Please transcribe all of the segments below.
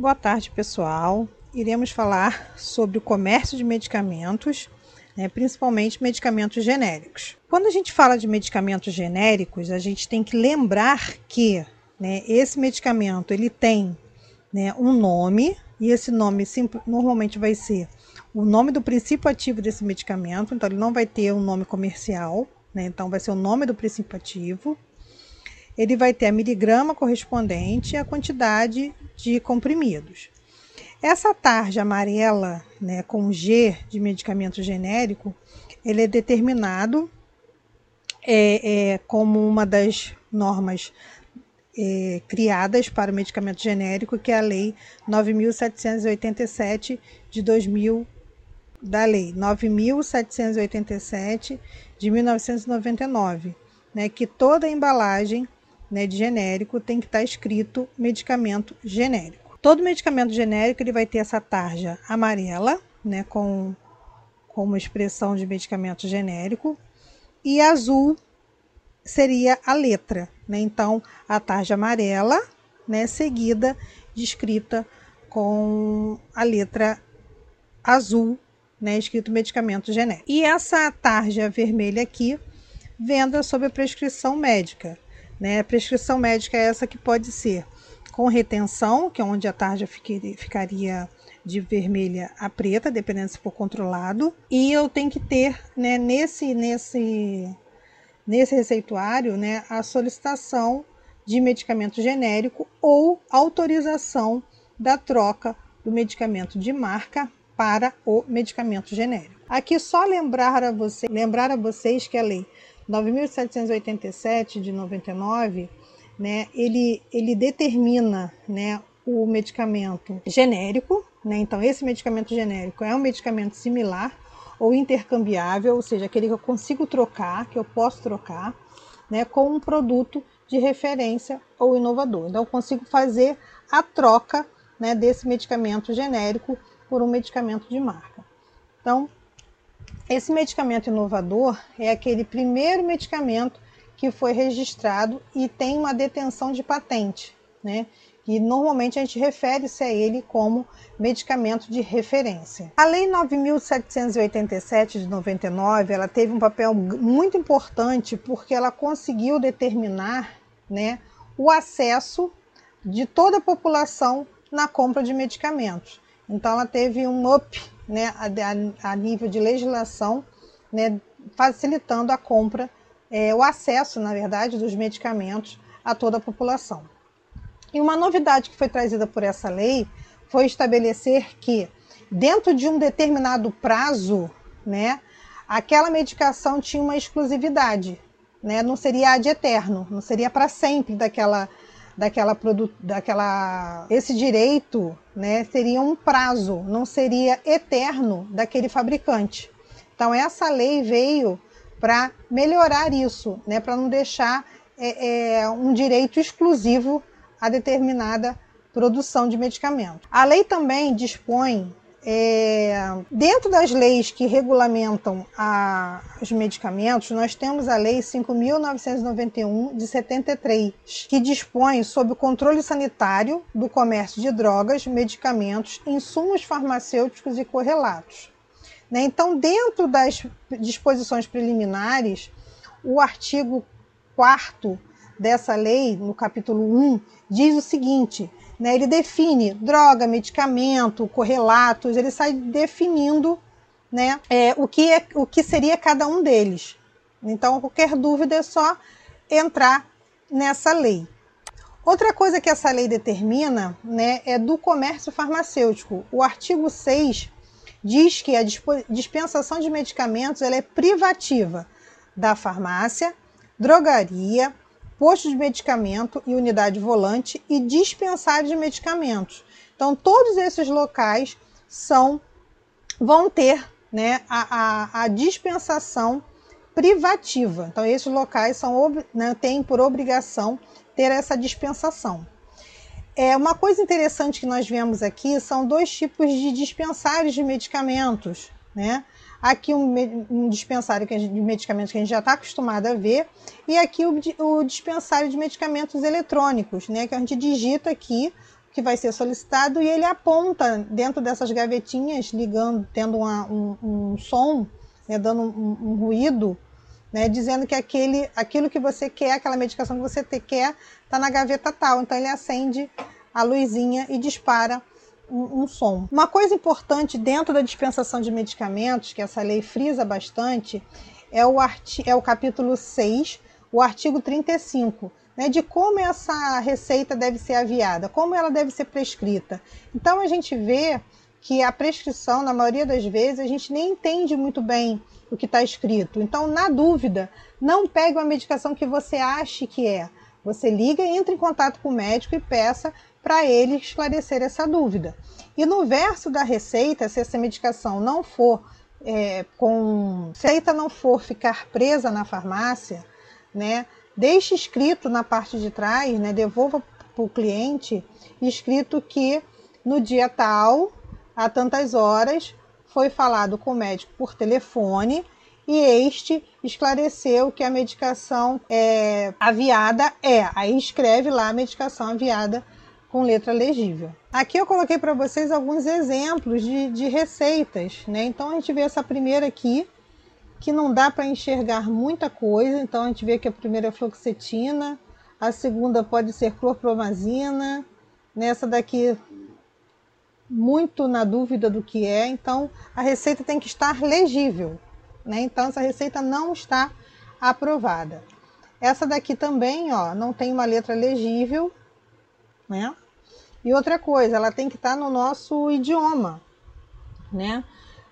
Boa tarde, pessoal. Iremos falar sobre o comércio de medicamentos, né, principalmente medicamentos genéricos. Quando a gente fala de medicamentos genéricos, a gente tem que lembrar que né, esse medicamento ele tem né, um nome e esse nome normalmente vai ser o nome do princípio ativo desse medicamento, então ele não vai ter um nome comercial, né, então vai ser o nome do princípio ativo ele vai ter a miligrama correspondente e a quantidade de comprimidos. Essa tarja amarela, né, com G de medicamento genérico, ele é determinado é, é, como uma das normas é, criadas para o medicamento genérico, que é a Lei 9.787 de 2000, da Lei 9.787 de 1999, né, que toda embalagem né, de genérico tem que estar tá escrito medicamento genérico. Todo medicamento genérico ele vai ter essa tarja amarela, né, com como expressão de medicamento genérico, e azul seria a letra, né? Então, a tarja amarela, né, seguida descrita com a letra azul, né, escrito medicamento genérico. E essa tarja vermelha aqui, venda sob prescrição médica. Né? A prescrição médica é essa que pode ser com retenção, que é onde a tarja ficaria de vermelha a preta, dependendo se for controlado. E eu tenho que ter né, nesse, nesse, nesse receituário né, a solicitação de medicamento genérico ou autorização da troca do medicamento de marca para o medicamento genérico. Aqui só lembrar a, você, lembrar a vocês que a lei 9.787 de 99, né, ele, ele determina né, o medicamento genérico, né, então esse medicamento genérico é um medicamento similar ou intercambiável, ou seja, aquele que eu consigo trocar, que eu posso trocar, né, com um produto de referência ou inovador. Então, eu consigo fazer a troca né, desse medicamento genérico por um medicamento de marca. Então, esse medicamento inovador é aquele primeiro medicamento que foi registrado e tem uma detenção de patente, né? E normalmente a gente refere-se a ele como medicamento de referência. A Lei 9.787 de 99, ela teve um papel muito importante porque ela conseguiu determinar, né, o acesso de toda a população na compra de medicamentos. Então ela teve um up né, a, a, nível de legislação, né, facilitando a compra, é, o acesso, na verdade, dos medicamentos a toda a população. E uma novidade que foi trazida por essa lei foi estabelecer que, dentro de um determinado prazo, né, aquela medicação tinha uma exclusividade, né, não seria ad eterno, não seria para sempre daquela daquela produto, daquela esse direito, né, seria um prazo, não seria eterno daquele fabricante. Então essa lei veio para melhorar isso, né, para não deixar é, é, um direito exclusivo a determinada produção de medicamento. A lei também dispõe é, dentro das leis que regulamentam a, os medicamentos, nós temos a Lei 5.991 de 73, que dispõe sobre o controle sanitário do comércio de drogas, medicamentos, insumos farmacêuticos e correlatos. Né? Então, dentro das disposições preliminares, o artigo 4 dessa lei, no capítulo 1, diz o seguinte: né? Ele define droga, medicamento, correlatos, ele sai definindo né, é, o, que é, o que seria cada um deles. Então, qualquer dúvida é só entrar nessa lei. Outra coisa que essa lei determina né, é do comércio farmacêutico. O artigo 6 diz que a dispensação de medicamentos ela é privativa da farmácia, drogaria, posto de medicamento e unidade volante e dispensário de medicamentos. Então, todos esses locais são vão ter né, a, a, a dispensação privativa. Então, esses locais são, né, têm por obrigação ter essa dispensação. É, uma coisa interessante que nós vemos aqui são dois tipos de dispensários de medicamentos. Né? Aqui um, um dispensário de medicamentos que a gente já está acostumado a ver, e aqui o, o, dispensário de medicamentos eletrônicos, né? Que a gente digita aqui o que vai ser solicitado e ele aponta dentro dessas gavetinhas, ligando, tendo uma, um, um, som, né, dando um, um ruído, né, dizendo que aquele, aquilo que você quer, aquela medicação que você quer, está na gaveta tal. Então ele acende a luzinha e dispara um, um, som. Uma coisa importante dentro da dispensação de medicamentos, que essa lei frisa bastante, é o, é o capítulo 6, o artigo 35, né, de como essa receita deve ser aviada, como ela deve ser prescrita. Então a gente vê que a prescrição, na maioria das vezes, a gente nem entende muito bem o que está escrito. Então, na dúvida, não pegue uma medicação que você ache que é. Você liga, entra em contato com o médico e peça para ele esclarecer essa dúvida. E no verso da receita, se essa medicação não for é, com receita não for ficar presa na farmácia, né, deixe escrito na parte de trás, né, devolva para o cliente escrito que no dia tal, a tantas horas, foi falado com o médico por telefone e este esclareceu que a medicação é, aviada é. Aí escreve lá a medicação aviada com letra legível. Aqui eu coloquei para vocês alguns exemplos de, de receitas, né? Então a gente vê essa primeira aqui, que não dá para enxergar muita coisa. Então a gente vê que a primeira é fluoxetina, a segunda pode ser clorpromazina, nessa daqui muito na dúvida do que é, então a receita tem que estar legível, né? Então essa receita não está aprovada. Essa daqui também, ó, não tem uma letra legível, né? E outra coisa, ela tem que estar no nosso idioma, né?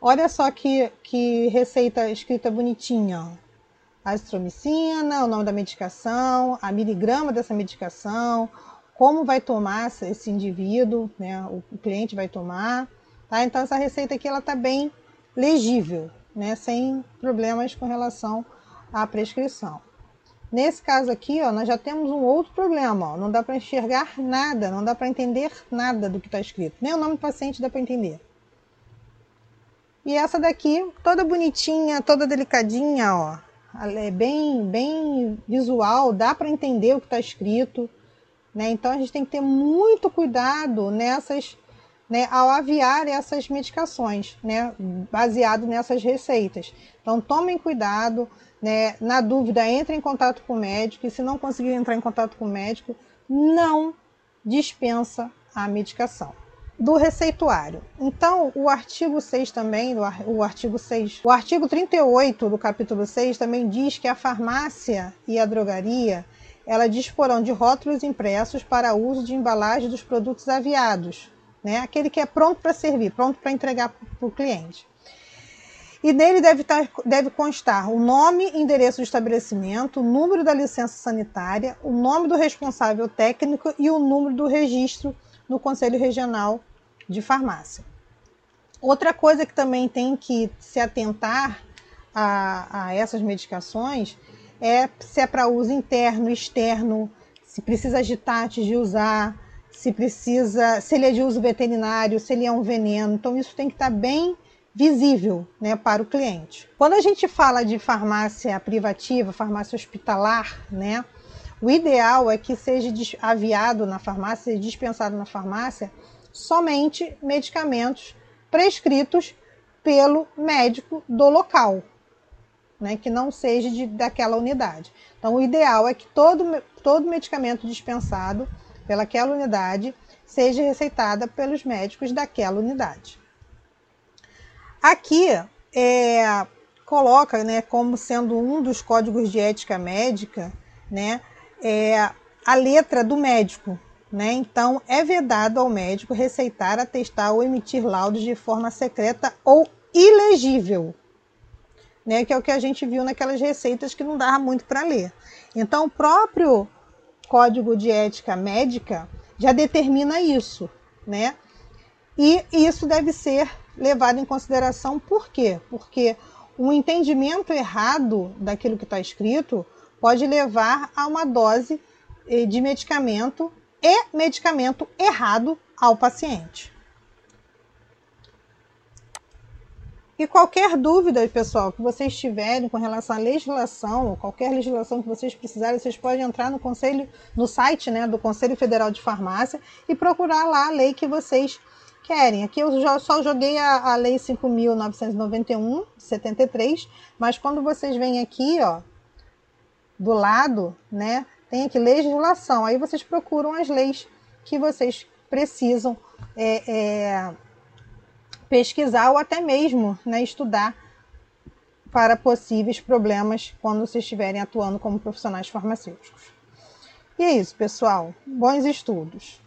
Olha só que, que receita escrita bonitinha. Azitromicina, o nome da medicação, a miligrama dessa medicação, como vai tomar esse indivíduo, né? O, o cliente vai tomar, tá? Então essa receita aqui ela tá bem legível, né? Sem problemas com relação à prescrição. Nesse caso aqui, ó, nós já temos um outro problema. Ó. Não dá para enxergar nada, não dá para entender nada do que está escrito. Nem o nome do paciente dá para entender. E essa daqui, toda bonitinha, toda delicadinha, ó. é bem, bem visual, dá para entender o que está escrito. Né? Então a gente tem que ter muito cuidado nessas, né, ao aviar essas medicações, né, baseado nessas receitas. Então tomem cuidado, né? Na dúvida, entre em contato com o médico e se não conseguir entrar em contato com o médico, não dispensa a medicação. Do receituário. Então, o artigo 6 também, o artigo 6, o artigo 38 do capítulo 6 também diz que a farmácia e a drogaria ela disporão de rótulos impressos para uso de embalagem dos produtos aviados, né? Aquele que é pronto para servir, pronto para entregar para o cliente e nele deve, tar, deve constar o nome e endereço do estabelecimento, o número da licença sanitária, o nome do responsável técnico e o número do registro no Conselho Regional de Farmácia. Outra coisa que também tem que se atentar a, a essas medicações é se é para uso interno, externo, se precisa agitar antes de usar, se precisa, se ele é de uso veterinário, se ele é um veneno. Então isso tem que estar bem visível né, para o cliente. Quando a gente fala de farmácia privativa, farmácia hospitalar, né, o ideal é que seja aviado na farmácia, dispensado na farmácia somente medicamentos prescritos pelo médico do local, né, que não seja de, daquela unidade. Então, o ideal é que todo, todo medicamento dispensado pelaquela unidade seja receitada pelos médicos daquela unidade. Aqui é, coloca né, como sendo um dos códigos de ética médica né, é, a letra do médico. Né? Então, é vedado ao médico receitar, atestar ou emitir laudos de forma secreta ou ilegível, né? que é o que a gente viu naquelas receitas que não dava muito para ler. Então, o próprio Código de Ética Médica já determina isso, né? E isso deve ser levado em consideração por quê? Porque um entendimento errado daquilo que está escrito pode levar a uma dose eh, de medicamento e medicamento errado ao paciente. E qualquer dúvida, pessoal, que vocês tiverem com relação à legislação, qualquer legislação que vocês precisarem, vocês podem entrar no conselho, no site né, do Conselho Federal de Farmácia e procurar lá a lei que vocês querem. Aqui eu já só joguei a, a Lei 5.991, de 73, mas quando vocês vêm aqui, ó, do lado, né, tem aqui legislação. Aí vocês procuram as leis que vocês precisam é, é, pesquisar ou até mesmo né, estudar para possíveis problemas quando vocês estiverem atuando como profissionais farmacêuticos. E é isso, pessoal. Bons estudos.